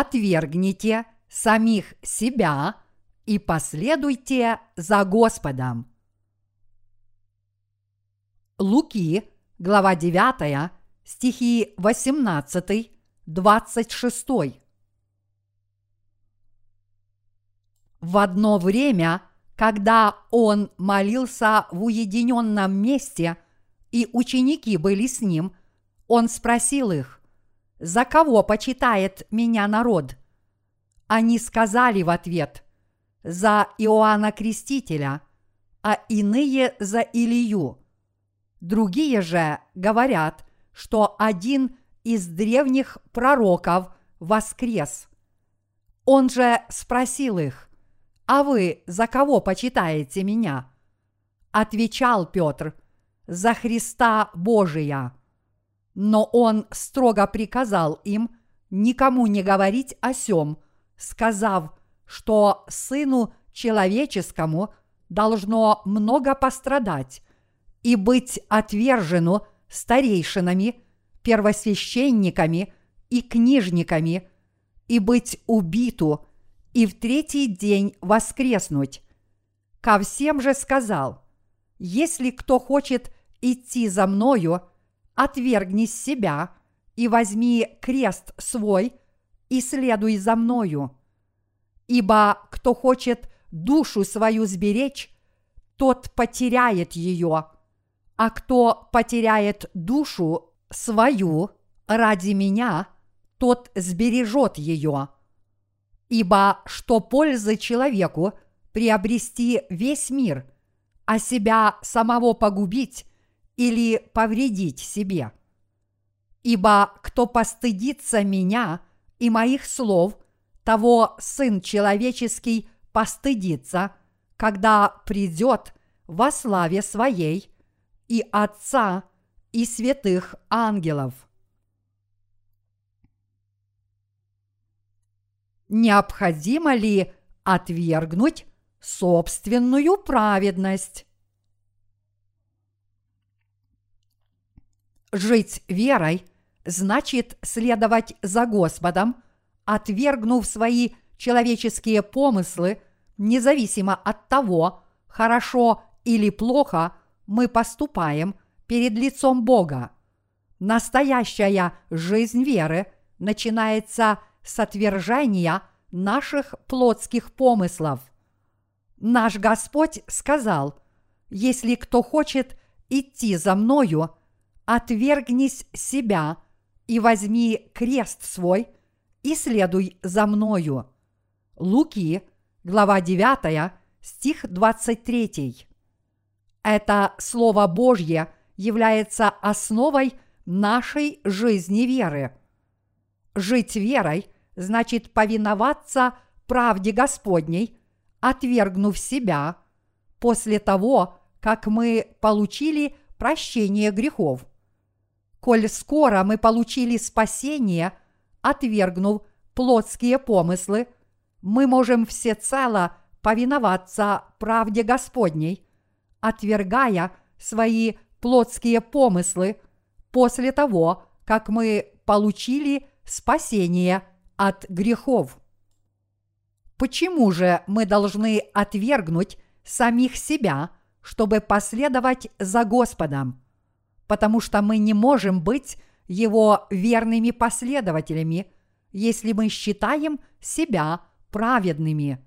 отвергните самих себя и последуйте за Господом. Луки, глава 9, стихи 18, 26. В одно время, когда он молился в уединенном месте, и ученики были с ним, он спросил их, «За кого почитает меня народ?» Они сказали в ответ, «За Иоанна Крестителя, а иные за Илью». Другие же говорят, что один из древних пророков воскрес. Он же спросил их, «А вы за кого почитаете меня?» Отвечал Петр, «За Христа Божия». Но он строго приказал им никому не говорить о сем, сказав, что Сыну Человеческому должно много пострадать и быть отвержену старейшинами, первосвященниками и книжниками, и быть убиту, и в третий день воскреснуть. Ко всем же сказал, если кто хочет идти за мною, отвергни себя и возьми крест свой и следуй за мною. Ибо кто хочет душу свою сберечь, тот потеряет ее, а кто потеряет душу свою ради меня, тот сбережет ее. Ибо что пользы человеку приобрести весь мир, а себя самого погубить или повредить себе? Ибо кто постыдится меня и моих слов, того Сын Человеческий постыдится, когда придет во славе Своей и Отца и святых ангелов. Необходимо ли отвергнуть собственную праведность? Жить верой значит следовать за Господом, отвергнув свои человеческие помыслы, независимо от того, хорошо или плохо мы поступаем перед лицом Бога. Настоящая жизнь веры начинается с отвержения наших плотских помыслов. Наш Господь сказал, если кто хочет идти за мною, отвергнись себя и возьми крест свой и следуй за мною. Луки, глава 9, стих 23. Это Слово Божье является основой нашей жизни веры. Жить верой значит повиноваться правде Господней, отвергнув себя, после того, как мы получили прощение грехов. Коль скоро мы получили спасение, отвергнув плотские помыслы, мы можем всецело повиноваться правде Господней, отвергая свои плотские помыслы после того, как мы получили спасение от грехов. Почему же мы должны отвергнуть самих себя, чтобы последовать за Господом? Потому что мы не можем быть Его верными последователями, если мы считаем себя праведными.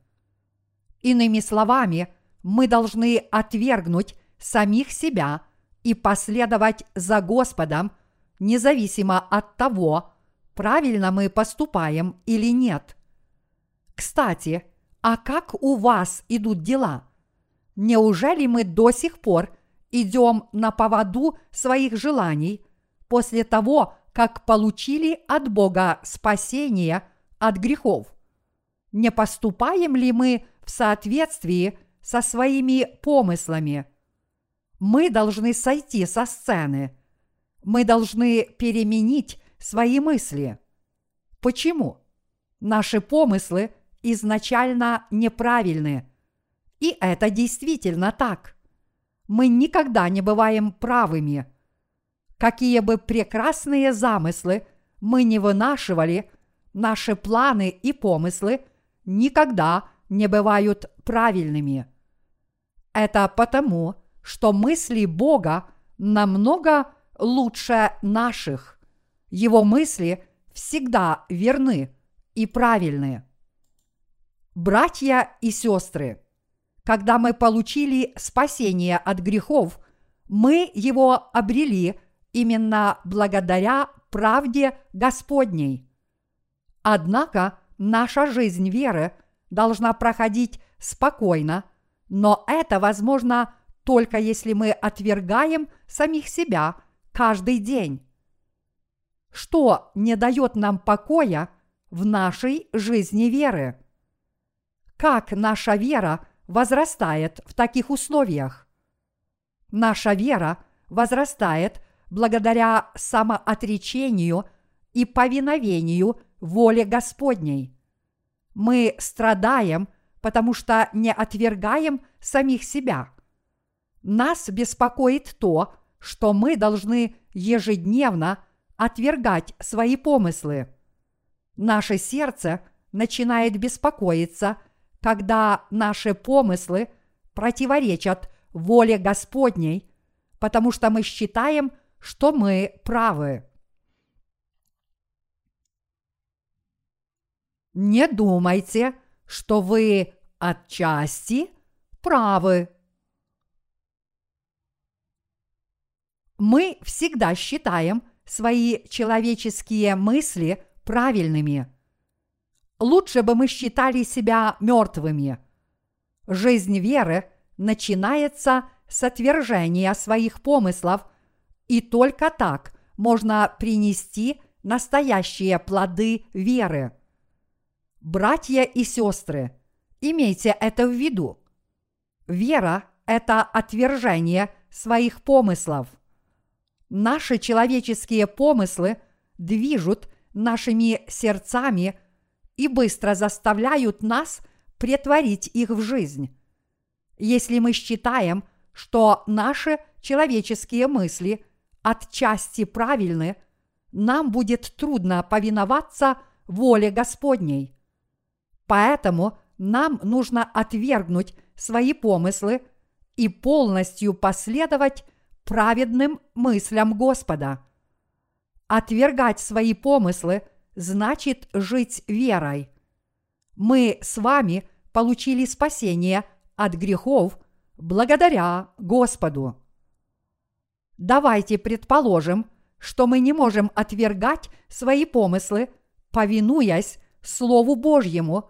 Иными словами, мы должны отвергнуть самих себя и последовать за Господом, независимо от того, правильно мы поступаем или нет. Кстати, а как у вас идут дела? Неужели мы до сих пор идем на поводу своих желаний после того, как получили от Бога спасение от грехов? Не поступаем ли мы в соответствии со своими помыслами. Мы должны сойти со сцены. Мы должны переменить свои мысли. Почему? Наши помыслы изначально неправильны. И это действительно так. Мы никогда не бываем правыми. Какие бы прекрасные замыслы мы не вынашивали, наши планы и помыслы никогда не бывают правильными. Это потому, что мысли Бога намного лучше наших. Его мысли всегда верны и правильны. Братья и сестры, когда мы получили спасение от грехов, мы его обрели именно благодаря правде Господней. Однако наша жизнь веры должна проходить спокойно, но это возможно только если мы отвергаем самих себя каждый день. Что не дает нам покоя в нашей жизни веры? Как наша вера возрастает в таких условиях? Наша вера возрастает благодаря самоотречению и повиновению воле Господней. Мы страдаем, потому что не отвергаем самих себя. Нас беспокоит то, что мы должны ежедневно отвергать свои помыслы. Наше сердце начинает беспокоиться, когда наши помыслы противоречат воле Господней, потому что мы считаем, что мы правы. Не думайте, что вы отчасти правы. Мы всегда считаем свои человеческие мысли правильными. Лучше бы мы считали себя мертвыми. Жизнь веры начинается с отвержения своих помыслов, и только так можно принести настоящие плоды веры. Братья и сестры, имейте это в виду. Вера – это отвержение своих помыслов. Наши человеческие помыслы движут нашими сердцами и быстро заставляют нас претворить их в жизнь. Если мы считаем, что наши человеческие мысли отчасти правильны, нам будет трудно повиноваться воле Господней. Поэтому нам нужно отвергнуть свои помыслы и полностью последовать праведным мыслям Господа. Отвергать свои помыслы значит жить верой. Мы с вами получили спасение от грехов благодаря Господу. Давайте предположим, что мы не можем отвергать свои помыслы, повинуясь Слову Божьему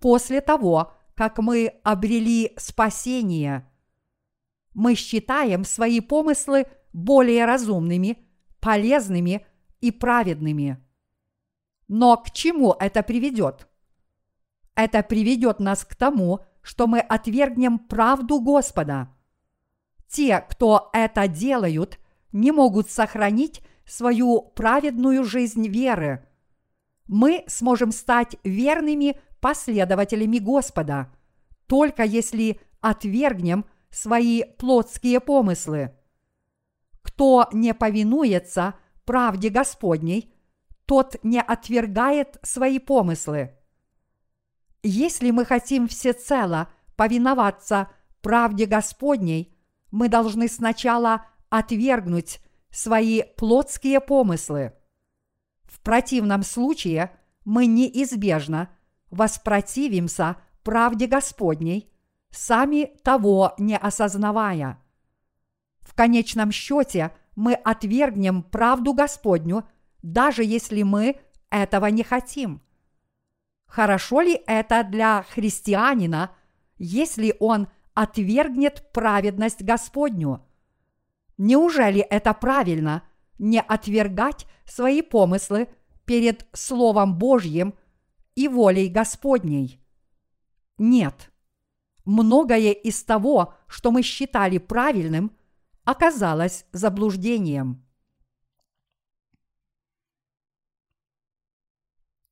после того, как мы обрели спасение. Мы считаем свои помыслы более разумными, полезными и праведными. Но к чему это приведет? Это приведет нас к тому, что мы отвергнем правду Господа. Те, кто это делают, не могут сохранить свою праведную жизнь веры. Мы сможем стать верными последователями Господа, только если отвергнем свои плотские помыслы. Кто не повинуется правде Господней, тот не отвергает свои помыслы. Если мы хотим всецело повиноваться правде Господней, мы должны сначала отвергнуть свои плотские помыслы. В противном случае мы неизбежно воспротивимся правде Господней, сами того не осознавая. В конечном счете мы отвергнем правду Господню, даже если мы этого не хотим. Хорошо ли это для христианина, если он отвергнет праведность Господню? Неужели это правильно не отвергать свои помыслы перед Словом Божьим и волей Господней? Нет. Многое из того, что мы считали правильным, оказалось заблуждением.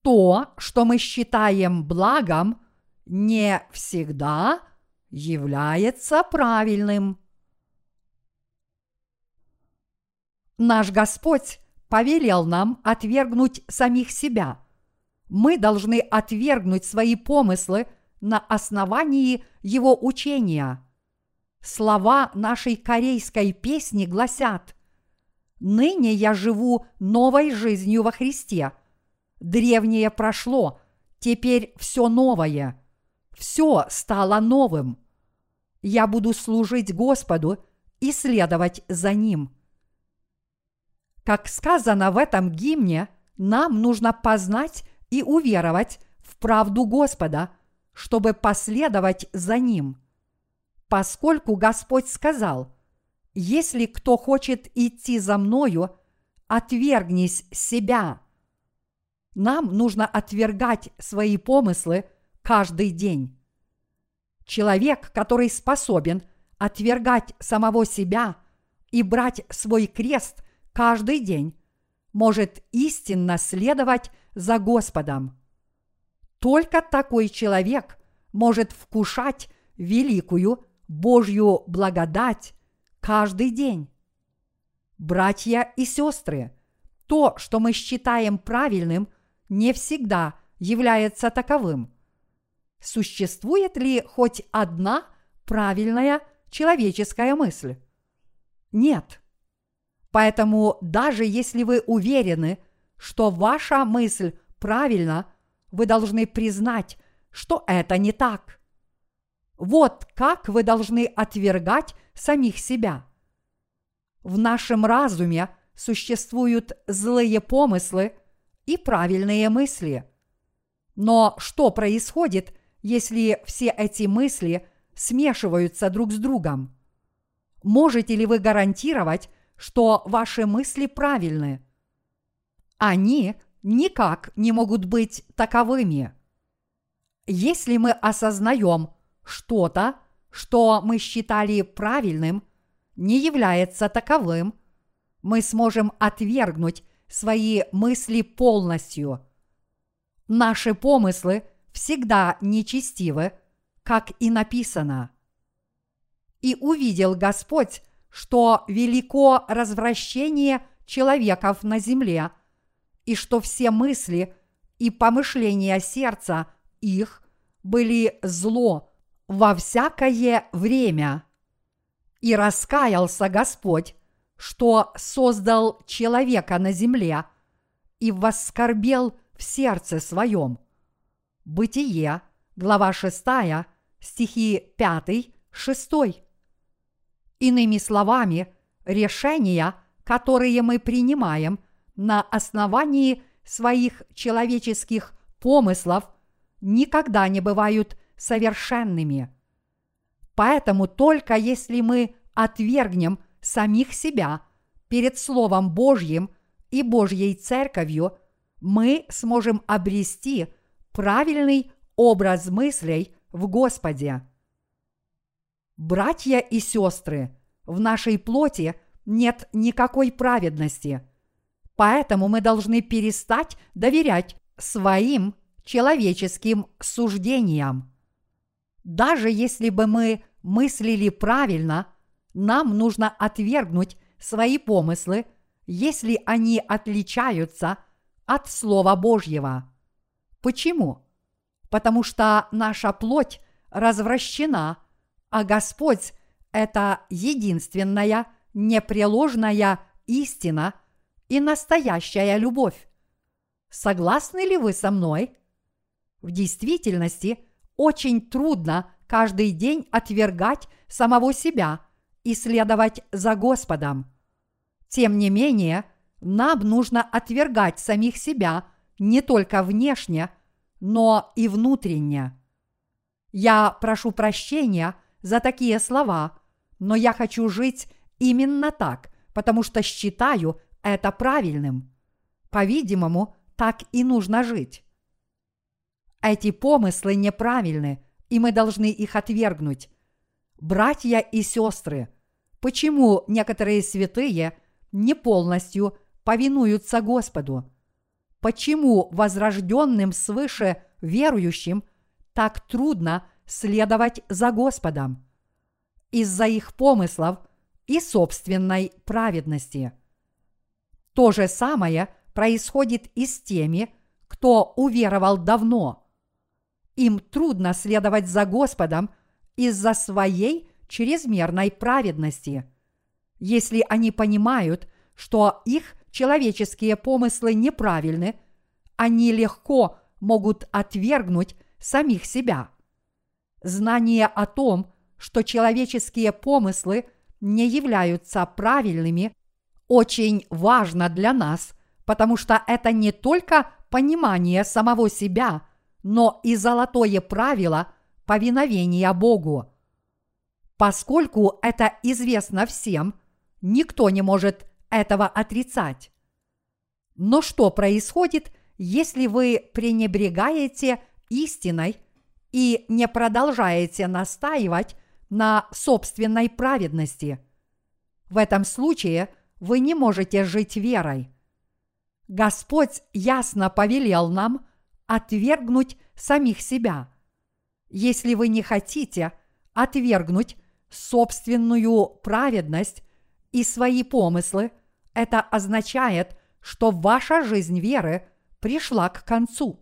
То, что мы считаем благом, не всегда является правильным. Наш Господь повелел нам отвергнуть самих себя, Мы должны отвергнуть свои помыслы на основании его учения. Слова нашей корейской песни гласят «Ныне я живу новой жизнью во Христе. Древнее прошло, теперь все новое. Все стало новым. Я буду служить Господу и следовать за Ним». Как сказано в этом гимне, нам нужно познать и уверовать в правду Господа, чтобы последовать за Ним. Поскольку Господь сказал, «Если кто хочет идти за Мною, отвергнись себя». Нам нужно отвергать свои помыслы каждый день. Человек, который способен отвергать самого себя и брать свой крест каждый день, может истинно следовать за Господом. Только такой человек может вкушать великую Божью благодать каждый день. Братья и сестры, то, что мы считаем правильным, не всегда является таковым. Существует ли хоть одна правильная человеческая мысль? Нет. Поэтому даже если вы уверены, что ваша мысль правильна, вы должны признать, что это не так. Вот как вы должны отвергать самих себя. В нашем разуме существуют злые помыслы и правильные мысли. Но что происходит, если все эти мысли смешиваются друг с другом? Можете ли вы гарантировать, что ваши мысли правильны? Они никак не могут быть таковыми. Если мы осознаем что-то, что мы считали правильным, не является таковым, мы сможем отвергнуть свои мысли полностью. Наши помыслы всегда нечестивы, как и написано. И увидел Господь, что велико развращение человеков на земле – и что все мысли и помышления сердца их были зло во всякое время. И раскаялся Господь, что создал человека на земле и воскорбел в сердце своем. Бытие, глава 6, стихи 5, 6. Иными словами, решения, которые мы принимаем – на основании своих человеческих помыслов никогда не бывают совершенными. Поэтому только если мы отвергнем самих себя перед Словом Божьим и Божьей Церковью, мы сможем обрести правильный образ мыслей в Господе. Братья и сестры, в нашей плоти нет никакой праведности – Поэтому мы должны перестать доверять своим человеческим суждениям. Даже если бы мы мыслили правильно, нам нужно отвергнуть свои помыслы, если они отличаются от Слова Божьего. Почему? Потому что наша плоть развращена, а Господь – это единственная непреложная истина – и настоящая любовь. Согласны ли вы со мной? В действительности очень трудно каждый день отвергать самого себя и следовать за Господом. Тем не менее, нам нужно отвергать самих себя не только внешне, но и внутренне. Я прошу прощения за такие слова, но я хочу жить именно так, потому что считаю это правильным. По-видимому, так и нужно жить. Эти помыслы неправильны, и мы должны их отвергнуть. Братья и сестры, почему некоторые святые не полностью повинуются Господу? Почему возрожденным свыше верующим так трудно следовать за Господом? Из-за их помыслов и собственной праведности – то же самое происходит и с теми, кто уверовал давно. Им трудно следовать за Господом из-за своей чрезмерной праведности. Если они понимают, что их человеческие помыслы неправильны, они легко могут отвергнуть самих себя. Знание о том, что человеческие помыслы не являются правильными, очень важно для нас, потому что это не только понимание самого себя, но и золотое правило повиновения Богу. Поскольку это известно всем, никто не может этого отрицать. Но что происходит, если вы пренебрегаете истиной и не продолжаете настаивать на собственной праведности? В этом случае вы не можете жить верой. Господь ясно повелел нам отвергнуть самих себя. Если вы не хотите отвергнуть собственную праведность и свои помыслы, это означает, что ваша жизнь веры пришла к концу.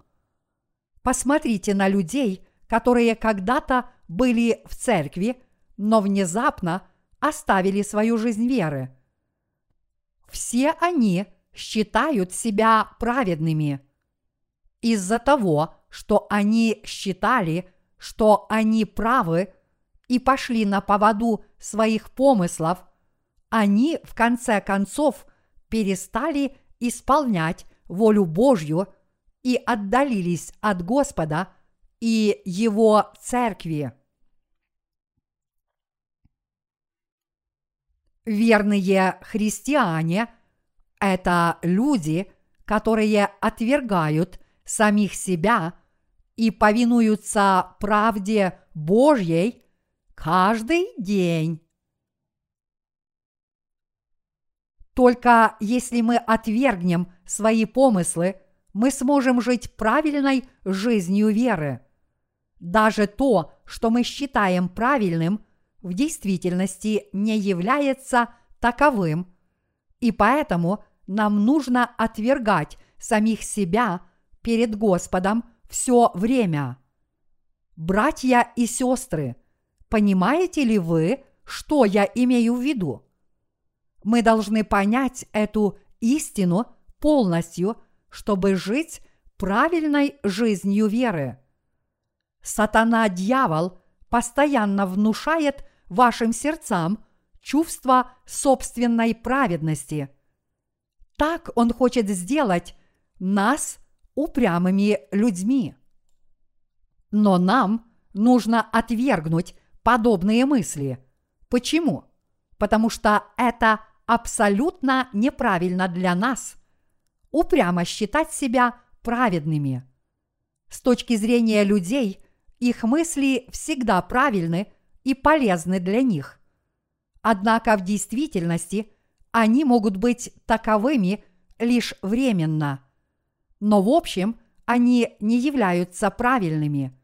Посмотрите на людей, которые когда-то были в церкви, но внезапно оставили свою жизнь веры. Все они считают себя праведными. Из-за того, что они считали, что они правы и пошли на поводу своих помыслов, они в конце концов перестали исполнять волю Божью и отдалились от Господа и Его церкви. Верные христиане – это люди, которые отвергают самих себя и повинуются правде Божьей каждый день. Только если мы отвергнем свои помыслы, мы сможем жить правильной жизнью веры. Даже то, что мы считаем правильным, в действительности не является таковым, и поэтому нам нужно отвергать самих себя перед Господом все время. Братья и сестры, понимаете ли вы, что я имею в виду? Мы должны понять эту истину полностью, чтобы жить правильной жизнью веры. Сатана-дьявол постоянно внушает вашим сердцам чувство собственной праведности. Так он хочет сделать нас упрямыми людьми. Но нам нужно отвергнуть подобные мысли. Почему? Потому что это абсолютно неправильно для нас упрямо считать себя праведными. С точки зрения людей, их мысли всегда правильны и полезны для них. Однако в действительности они могут быть таковыми лишь временно. Но в общем они не являются правильными.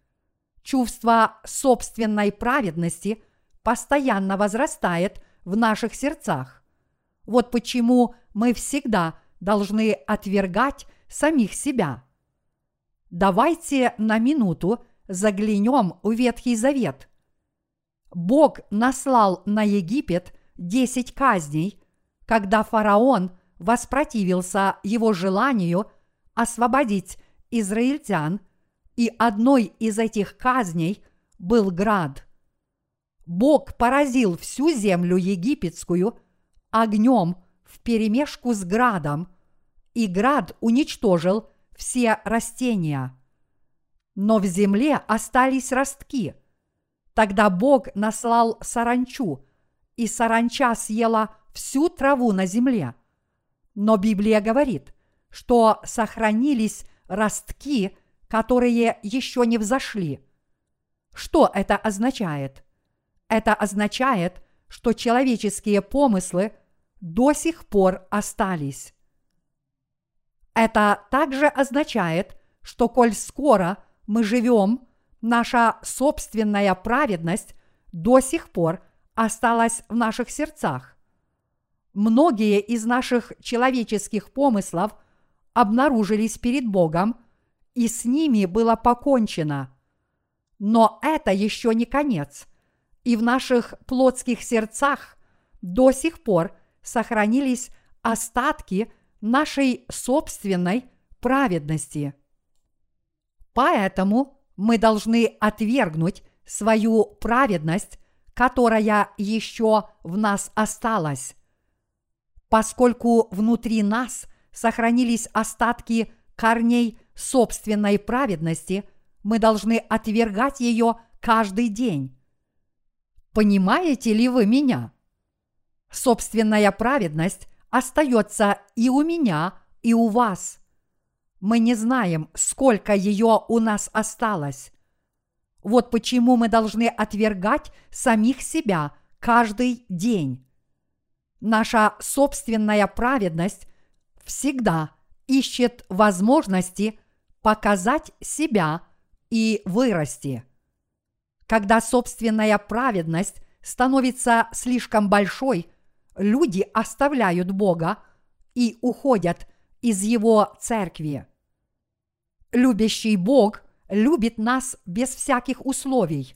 Чувство собственной праведности постоянно возрастает в наших сердцах. Вот почему мы всегда должны отвергать самих себя. Давайте на минуту заглянем в Ветхий Завет. Бог наслал на Египет десять казней, когда фараон воспротивился его желанию освободить израильтян, и одной из этих казней был град. Бог поразил всю землю египетскую – огнем вперемешку с градом, и град уничтожил все растения. Но в земле остались ростки. Тогда Бог наслал саранчу, и саранча съела всю траву на земле. Но Библия говорит, что сохранились ростки, которые еще не взошли. Что это означает? Это означает, что человеческие помыслы до сих пор остались. Это также означает, что коль скоро мы живем, наша собственная праведность до сих пор осталась в наших сердцах. Многие из наших человеческих помыслов обнаружились перед Богом и с ними было покончено. Но это еще не конец, и в наших плотских сердцах до сих пор сохранились остатки нашей собственной праведности. Поэтому мы должны отвергнуть свою праведность, которая еще в нас осталась. Поскольку внутри нас сохранились остатки корней собственной праведности, мы должны отвергать ее каждый день. Понимаете ли вы меня? Собственная праведность остается и у меня, и у вас. Мы не знаем, сколько ее у нас осталось. Вот почему мы должны отвергать самих себя каждый день. Наша собственная праведность всегда ищет возможности показать себя и вырасти. Когда собственная праведность становится слишком большой, люди оставляют Бога и уходят из Его церкви. Любящий Бог любит нас без всяких условий.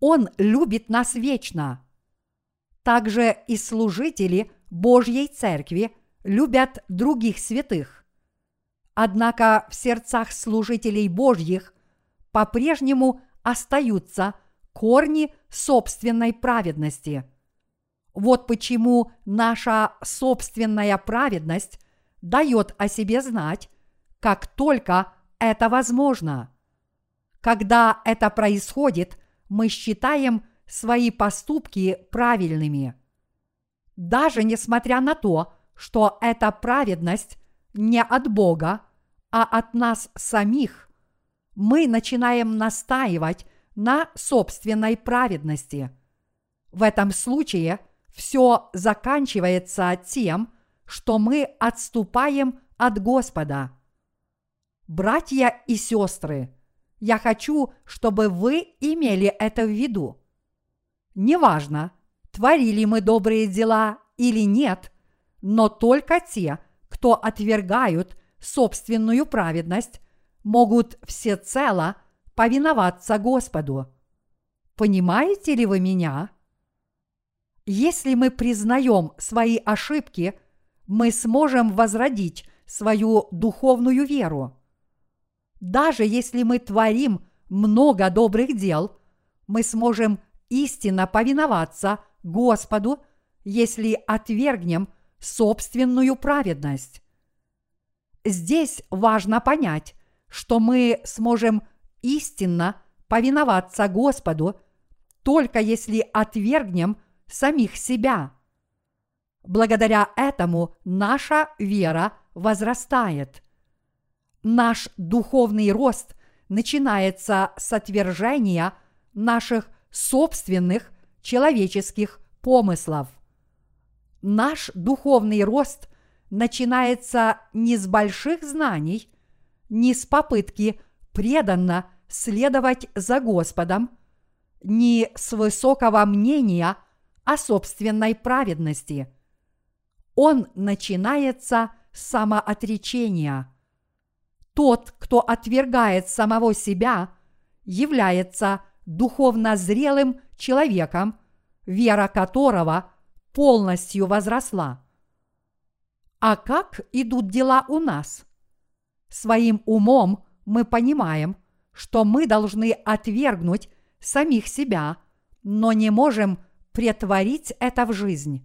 Он любит нас вечно. Также и служители Божьей Церкви любят других святых. Однако в сердцах служителей Божьих по-прежнему остаются корни собственной праведности. Вот почему наша собственная праведность дает о себе знать, как только это возможно. Когда это происходит, мы считаем свои поступки правильными. Даже несмотря на то, что эта праведность не от Бога, а от нас самих, мы начинаем настаивать на собственной праведности. В этом случае все заканчивается тем, что мы отступаем от Господа. Братья и сестры, я хочу, чтобы вы имели это в виду. Неважно, творили мы добрые дела или нет, но только те, кто отвергают собственную праведность, могут всецело повиноваться Господу. Понимаете ли вы меня? Если мы признаем свои ошибки, мы сможем возродить свою духовную веру. Даже если мы творим много добрых дел, мы сможем истинно повиноваться Господу, если отвергнем собственную праведность. Здесь важно понять, что мы сможем истинно повиноваться Господу, только если отвергнем самих себя. Благодаря этому наша вера возрастает – Наш духовный рост начинается с отвержения наших собственных человеческих помыслов. Наш духовный рост начинается не с больших знаний, не с попытки преданно следовать за Господом, не с высокого мнения о собственной праведности. Он начинается с самоотречения – тот, кто отвергает самого себя, является духовно зрелым человеком, вера которого полностью возросла. А как идут дела у нас? Своим умом мы понимаем, что мы должны отвергнуть самих себя, но не можем претворить это в жизнь.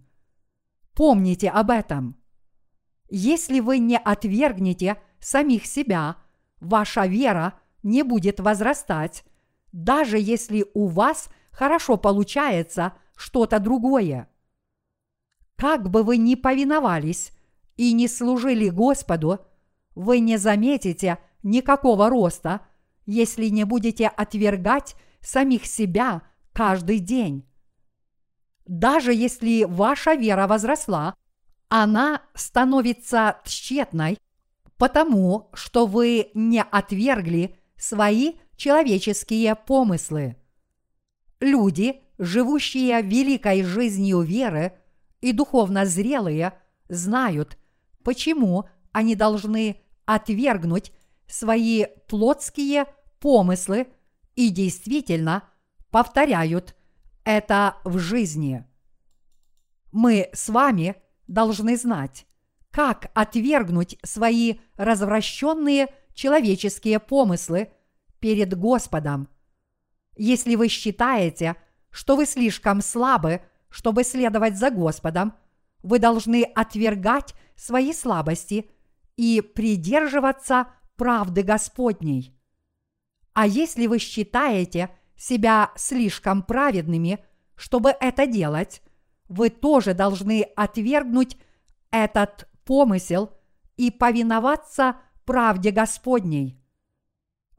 Помните об этом. Если вы не отвергнете самих себя, ваша вера не будет возрастать, даже если у вас хорошо получается что-то другое. Как бы вы ни повиновались и не служили Господу, вы не заметите никакого роста, если не будете отвергать самих себя каждый день. Даже если ваша вера возросла, она становится тщетной потому что вы не отвергли свои человеческие помыслы. Люди, живущие великой жизнью веры и духовно зрелые, знают, почему они должны отвергнуть свои плотские помыслы и действительно повторяют это в жизни. Мы с вами должны знать, как отвергнуть свои развращенные человеческие помыслы перед Господом. Если вы считаете, что вы слишком слабы, чтобы следовать за Господом, вы должны отвергать свои слабости и придерживаться правды Господней. А если вы считаете себя слишком праведными, чтобы это делать, вы тоже должны отвергнуть этот помысел и повиноваться правде Господней.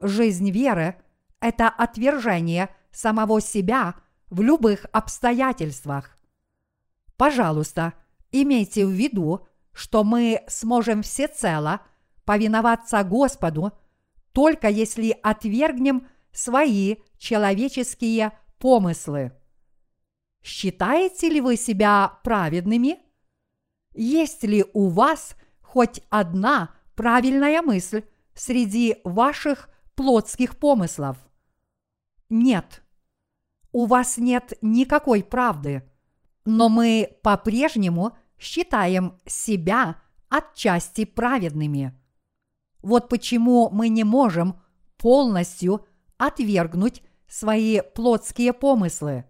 Жизнь веры – это отвержение самого себя в любых обстоятельствах. Пожалуйста, имейте в виду, что мы сможем всецело повиноваться Господу, только если отвергнем свои человеческие помыслы. Считаете ли вы себя праведными? Есть ли у вас хоть одна правильная мысль среди ваших плотских помыслов? Нет. У вас нет никакой правды, но мы по-прежнему считаем себя отчасти праведными. Вот почему мы не можем полностью отвергнуть свои плотские помыслы.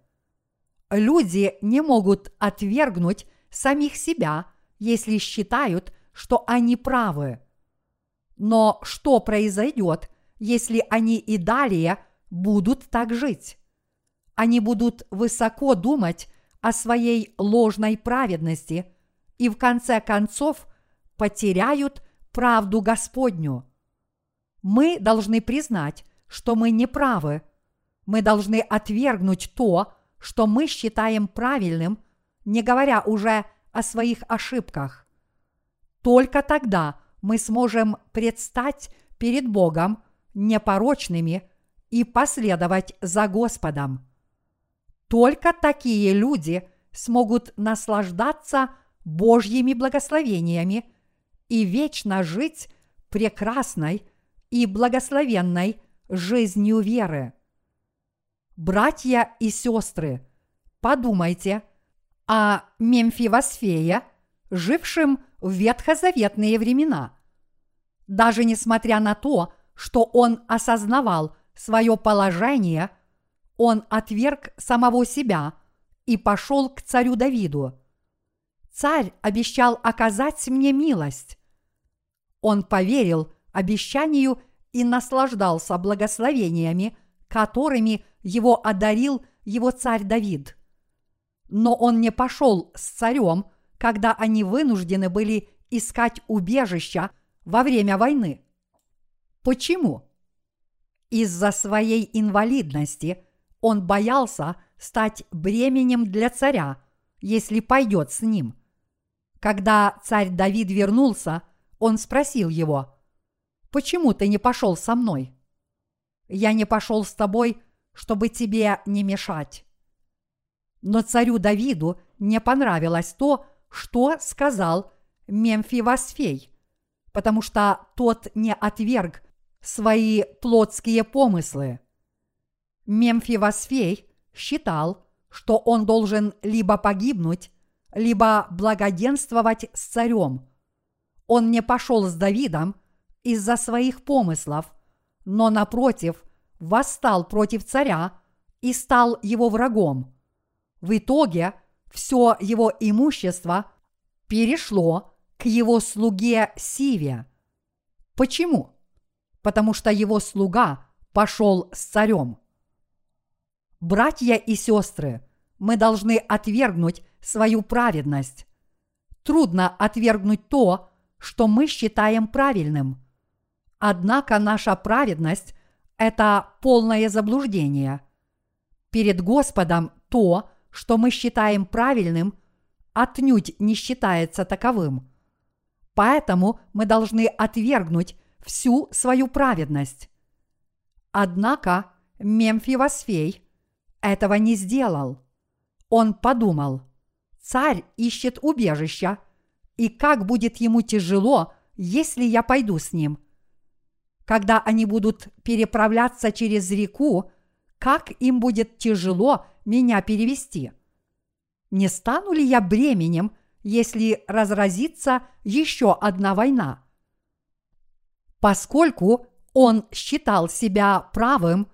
Люди не могут отвергнуть самих себя, если считают, что они правы. Но что произойдет, если они и далее будут так жить? Они будут высоко думать о своей ложной праведности и в конце концов потеряют правду Господню. Мы должны признать, что мы не правы. Мы должны отвергнуть то, что мы считаем правильным, не говоря уже о своих ошибках. Только тогда мы сможем предстать перед Богом непорочными и последовать за Господом. Только такие люди смогут наслаждаться Божьими благословениями и вечно жить прекрасной и благословенной жизнью веры. Братья и сестры, подумайте о Мемфивосфее, жившем в ветхозаветные времена. Даже несмотря на то, что он осознавал свое положение, он отверг самого себя и пошел к царю Давиду. Царь обещал оказать мне милость. Он поверил обещанию и наслаждался благословениями, которыми его одарил его царь Давид. Но он не пошел с царем, когда они вынуждены были искать убежища во время войны. Почему? Из-за своей инвалидности он боялся стать бременем для царя, если пойдет с ним. Когда царь Давид вернулся, он спросил его – Почему ты не пошел со мной? Я не пошел с тобой, чтобы тебе не мешать. Но царю Давиду не понравилось то, что сказал Мемфивосфей, потому что тот не отверг свои плотские помыслы. Мемфивосфей считал, что он должен либо погибнуть, либо благоденствовать с царем. Он не пошел с Давидом – из-за своих помыслов, но, напротив, восстал против царя и стал его врагом. В итоге все его имущество перешло к его слуге Сиве. Почему? Потому что его слуга пошел с царем. Братья и сестры, мы должны отвергнуть свою праведность. Трудно отвергнуть то, что мы считаем правильным – Однако наша праведность – это полное заблуждение. Перед Господом то, что мы считаем правильным, отнюдь не считается таковым. Поэтому мы должны отвергнуть всю свою праведность. Однако Мемфивосфей этого не сделал. Он подумал, царь ищет убежища, и как будет ему тяжело, если я пойду с ним – когда они будут переправляться через реку, как им будет тяжело меня перевести. Не стану ли я бременем, если разразится еще одна война? Поскольку он считал себя правым,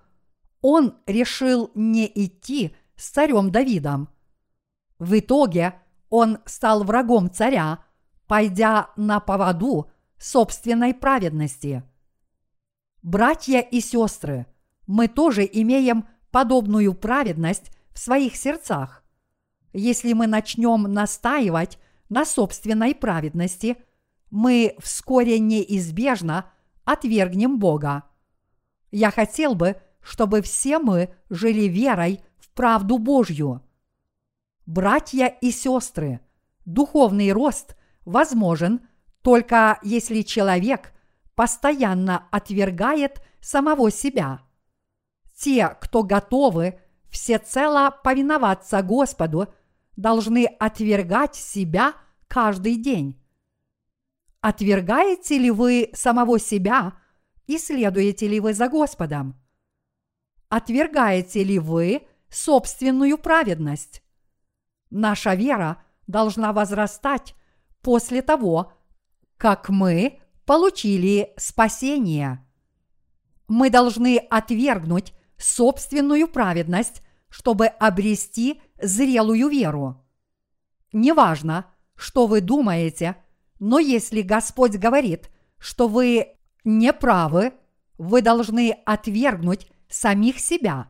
он решил не идти с царем Давидом. В итоге он стал врагом царя, пойдя на поводу собственной праведности. Братья и сестры, мы тоже имеем подобную праведность в своих сердцах. Если мы начнем настаивать на собственной праведности, мы вскоре неизбежно отвергнем Бога. Я хотел бы, чтобы все мы жили верой в правду Божью. Братья и сестры, духовный рост возможен только если человек постоянно отвергает самого себя. Те, кто готовы всецело повиноваться Господу, должны отвергать себя каждый день. Отвергаете ли вы самого себя и следуете ли вы за Господом? Отвергаете ли вы собственную праведность? Наша вера должна возрастать после того, как мы получили спасение. Мы должны отвергнуть собственную праведность, чтобы обрести зрелую веру. Неважно, что вы думаете – но если Господь говорит, что вы не правы, вы должны отвергнуть самих себя.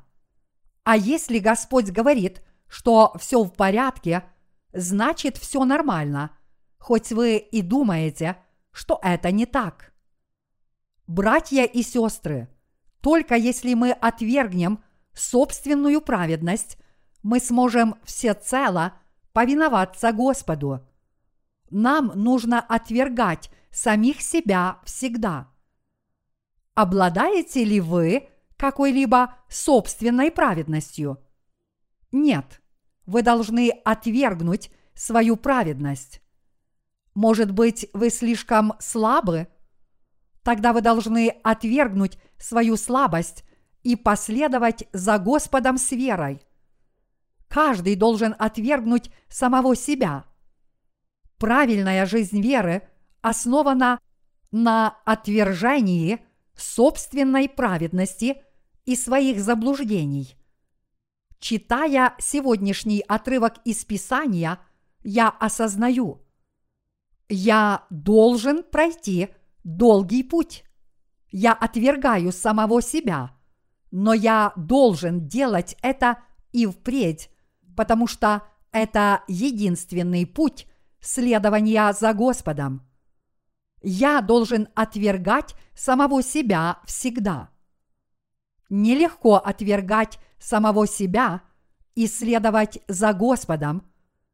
А если Господь говорит, что все в порядке, значит все нормально, хоть вы и думаете, что это не так. Братья и сестры, только если мы отвергнем собственную праведность, мы сможем всецело повиноваться Господу – нам нужно отвергать самих себя всегда. Обладаете ли вы какой-либо собственной праведностью? Нет, вы должны отвергнуть свою праведность. Может быть, вы слишком слабы? Тогда вы должны отвергнуть свою слабость и последовать за Господом с верой. Каждый должен отвергнуть самого себя – правильная жизнь веры основана на отвержении собственной праведности и своих заблуждений. Читая сегодняшний отрывок из Писания, я осознаю, я должен пройти долгий путь. Я отвергаю самого себя, но я должен делать это и впредь, потому что это единственный путь следования за Господом. Я должен отвергать самого себя всегда. Нелегко отвергать самого себя и следовать за Господом,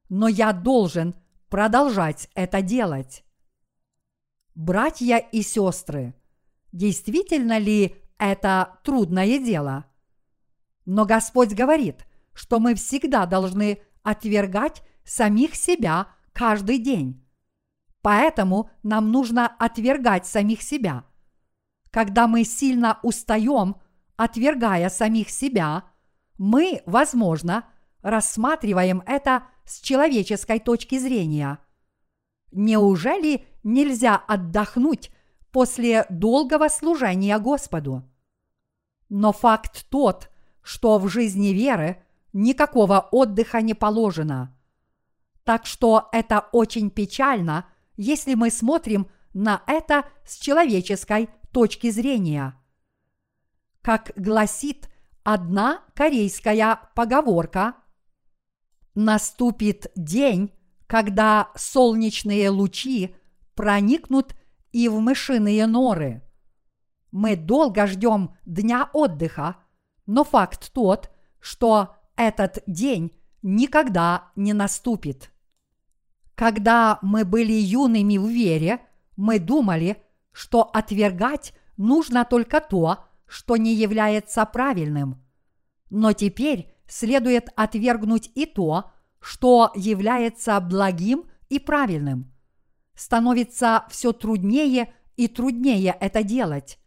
но я должен продолжать это делать. Братья и сестры, действительно ли это трудное дело? Но Господь говорит, что мы всегда должны отвергать самих себя – каждый день. Поэтому нам нужно отвергать самих себя. Когда мы сильно устаем, отвергая самих себя, мы, возможно, рассматриваем это с человеческой точки зрения. Неужели нельзя отдохнуть после долгого служения Господу? Но факт тот, что в жизни веры никакого отдыха не положено – так что это очень печально, если мы смотрим на это с человеческой точки зрения. Как гласит одна корейская поговорка, наступит день, когда солнечные лучи проникнут и в мышиные норы. Мы долго ждем дня отдыха, но факт тот, что этот день никогда не наступит. Когда мы были юными в вере, мы думали, что отвергать нужно только то, что не является правильным. Но теперь следует отвергнуть и то, что является благим и правильным. Становится все труднее и труднее это делать.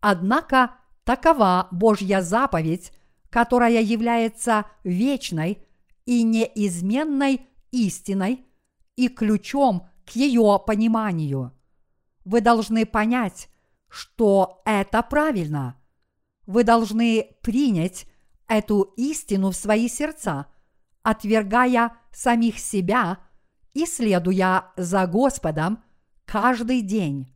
Однако такова Божья заповедь, которая является вечной и неизменной истиной и ключом к ее пониманию. Вы должны понять, что это правильно. Вы должны принять эту истину в свои сердца, отвергая самих себя и следуя за Господом каждый день.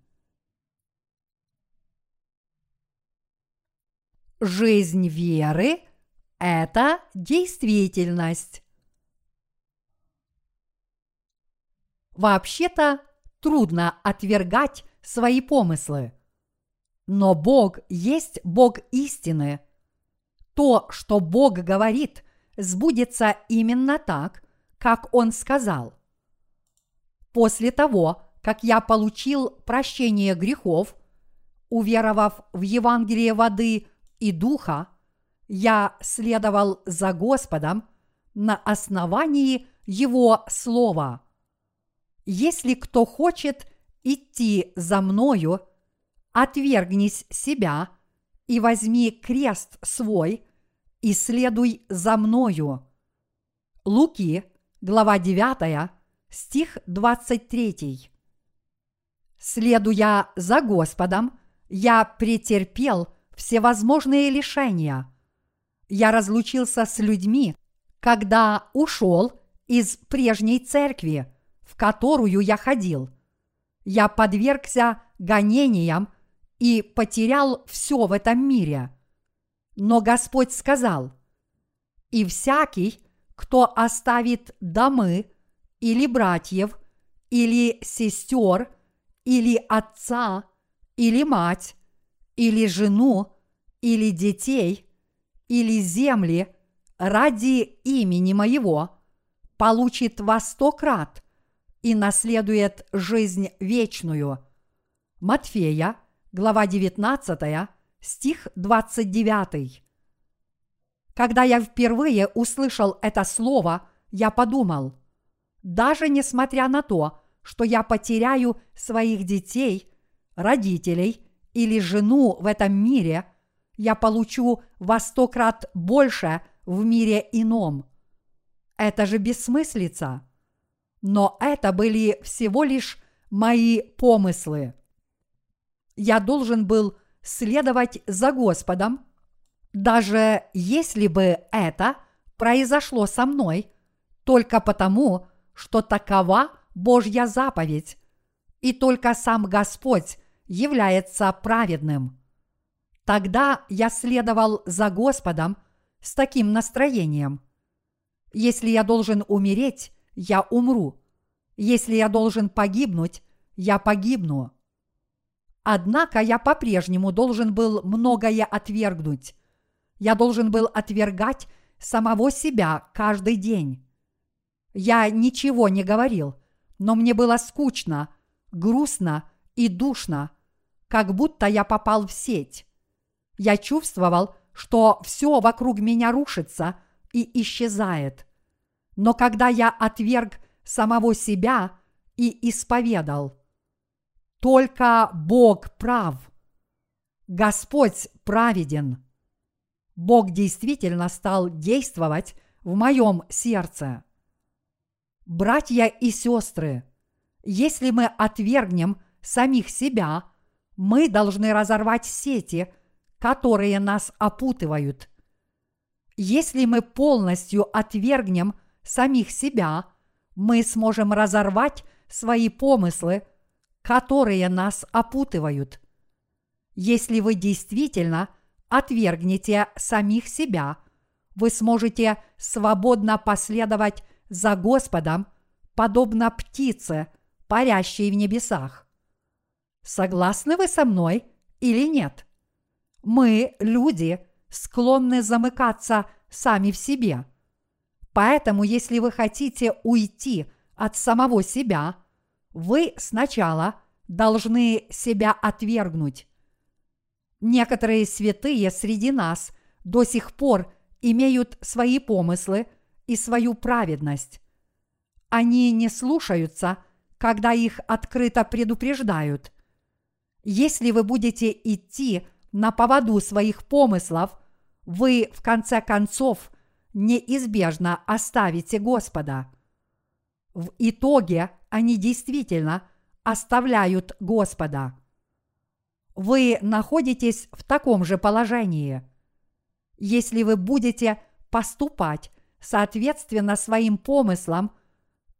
Жизнь веры – это действительность. Вообще-то трудно отвергать свои помыслы. Но Бог есть Бог истины. То, что Бог говорит, сбудется именно так, как Он сказал. После того, как я получил прощение грехов, уверовав в Евангелие воды и духа, я следовал за Господом на основании Его Слова. Если кто хочет идти за мною, отвергнись себя и возьми крест свой и следуй за мною. Луки, глава 9, стих 23. Следуя за Господом, я претерпел всевозможные лишения. Я разлучился с людьми, когда ушел из прежней церкви, в которую я ходил. Я подвергся гонениям и потерял все в этом мире. Но Господь сказал, «И всякий, кто оставит домы, или братьев, или сестер, или отца, или мать, или жену, или детей, или земли ради имени моего, получит во сто крат и наследует жизнь вечную. Матфея, глава 19, стих 29. Когда я впервые услышал это слово, я подумал, даже несмотря на то, что я потеряю своих детей, родителей или жену в этом мире, я получу во сто крат больше в мире ином. Это же бессмыслица. Но это были всего лишь мои помыслы. Я должен был следовать за Господом, даже если бы это произошло со мной, только потому, что такова Божья заповедь, и только сам Господь является праведным. Тогда я следовал за Господом с таким настроением. Если я должен умереть, я умру. Если я должен погибнуть, я погибну. Однако я по-прежнему должен был многое отвергнуть. Я должен был отвергать самого себя каждый день. Я ничего не говорил, но мне было скучно, грустно и душно, как будто я попал в сеть. Я чувствовал, что все вокруг меня рушится и исчезает. Но когда я отверг самого себя и исповедал, только Бог прав, Господь праведен. Бог действительно стал действовать в моем сердце. Братья и сестры, если мы отвергнем самих себя, мы должны разорвать сети, которые нас опутывают. Если мы полностью отвергнем самих себя, мы сможем разорвать свои помыслы, которые нас опутывают. Если вы действительно отвергнете самих себя, вы сможете свободно последовать за Господом, подобно птице, парящей в небесах. Согласны вы со мной или нет? Мы, люди, склонны замыкаться сами в себе. Поэтому, если вы хотите уйти от самого себя, вы сначала должны себя отвергнуть. Некоторые святые среди нас до сих пор имеют свои помыслы – и свою праведность. Они не слушаются, когда их открыто предупреждают. Если вы будете идти на поводу своих помыслов, вы в конце концов неизбежно оставите Господа. В итоге они действительно оставляют Господа. Вы находитесь в таком же положении. Если вы будете поступать соответственно своим помыслам,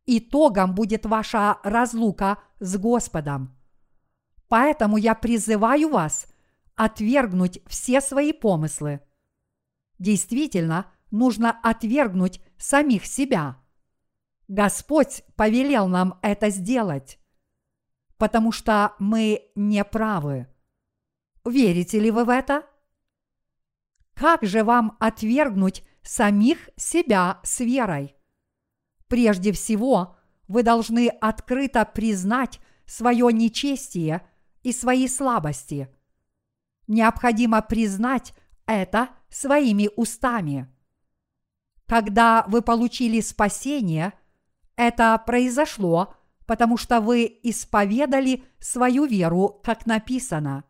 итогом будет ваша разлука с Господом. Поэтому я призываю вас отвергнуть все свои помыслы. Действительно, нужно отвергнуть самих себя. Господь повелел нам это сделать, потому что мы не правы. Верите ли вы в это? Как же вам отвергнуть самих себя с верой? Прежде всего, вы должны открыто признать свое нечестие и свои слабости. Необходимо признать это своими устами. Когда вы получили спасение, это произошло, потому что вы исповедали свою веру, как написано.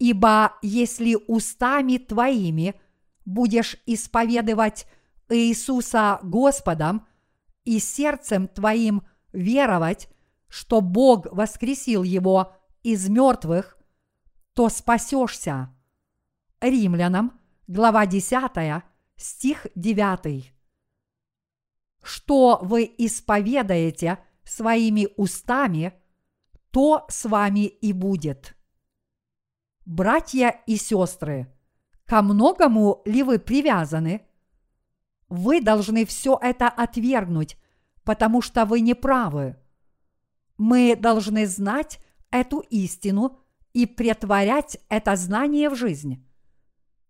Ибо если устами твоими будешь исповедовать Иисуса Господом и сердцем твоим веровать, что Бог воскресил его из мертвых, то спасешься. Римлянам, глава 10, стих 9. Что вы исповедаете своими устами, то с вами и будет. Братья и сестры, ко многому ли вы привязаны? Вы должны все это отвергнуть, потому что вы не правы. Мы должны знать эту истину и претворять это знание в жизнь.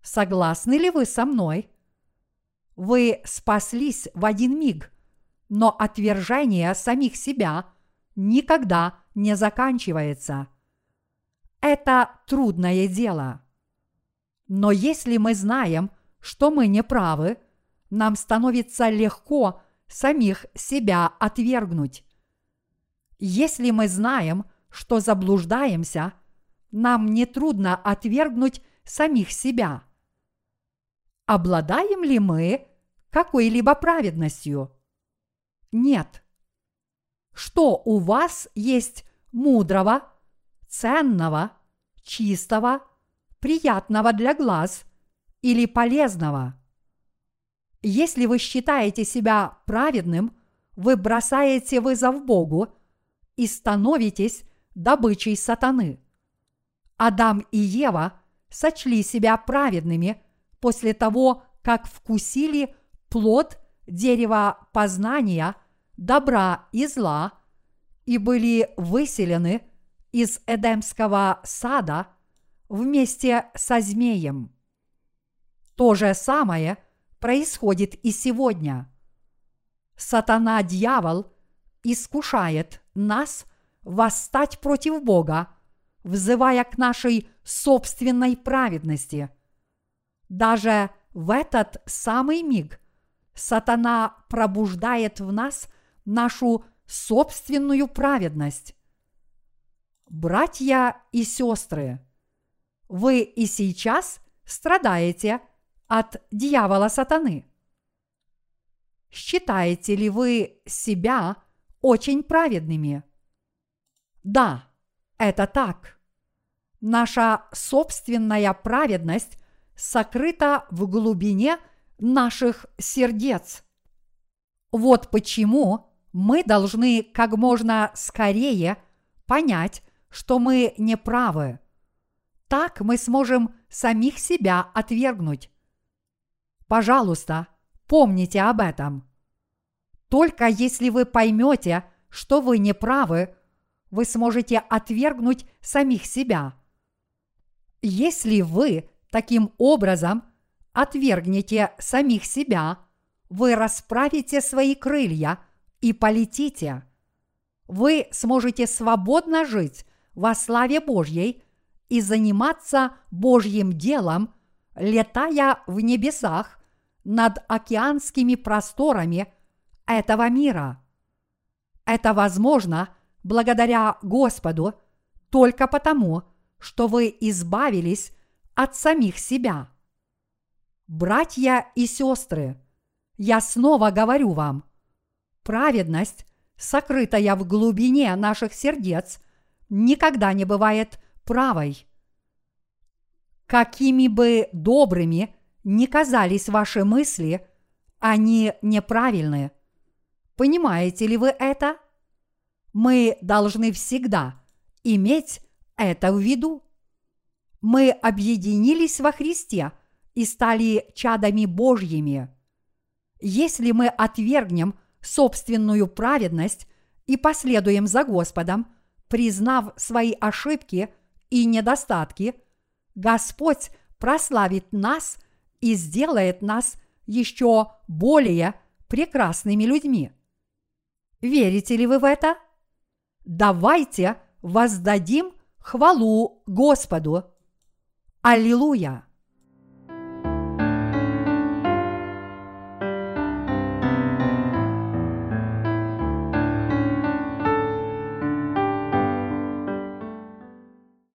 Согласны ли вы со мной? Вы спаслись в один миг, но отвержение самих себя никогда не заканчивается. Это трудное дело. Но если мы знаем, что мы не правы, нам становится легко самих себя отвергнуть. Если мы знаем, что заблуждаемся, нам не трудно отвергнуть самих себя. Обладаем ли мы какой-либо праведностью? Нет. Что у вас есть мудрого, ценного, чистого, приятного для глаз или полезного? Если вы считаете себя праведным, вы бросаете вызов Богу и становитесь добычей сатаны. Адам и Ева сочли себя праведными после того, как вкусили плод дерева познания добра и зла и были выселены из Эдемского сада вместе со змеем. То же самое происходит и сегодня. Сатана-дьявол искушает нас восстать против Бога – взывая к нашей собственной праведности. Даже в этот самый миг сатана пробуждает в нас нашу собственную праведность. Братья и сестры, вы и сейчас страдаете от дьявола сатаны. Считаете ли вы себя очень праведными? Да, это так. Наша собственная праведность сокрыта в глубине наших сердец. Вот почему мы должны как можно скорее понять, что мы не правы. Так мы сможем самих себя отвергнуть. Пожалуйста, помните об этом. Только если вы поймете, что вы не правы, вы сможете отвергнуть самих себя. Если вы таким образом отвергнете самих себя, вы расправите свои крылья и полетите. Вы сможете свободно жить во славе Божьей и заниматься Божьим делом, летая в небесах над океанскими просторами этого мира. Это возможно – благодаря Господу только потому, что вы избавились от самих себя. Братья и сестры, я снова говорю вам, праведность, сокрытая в глубине наших сердец, никогда не бывает правой. Какими бы добрыми ни казались ваши мысли, они неправильны. Понимаете ли вы это? Мы должны всегда иметь это в виду. Мы объединились во Христе и стали чадами Божьими. Если мы отвергнем собственную праведность и последуем за Господом, признав свои ошибки и недостатки, Господь прославит нас и сделает нас еще более прекрасными людьми. Верите ли вы в это? Давайте воздадим хвалу Господу. Аллилуйя!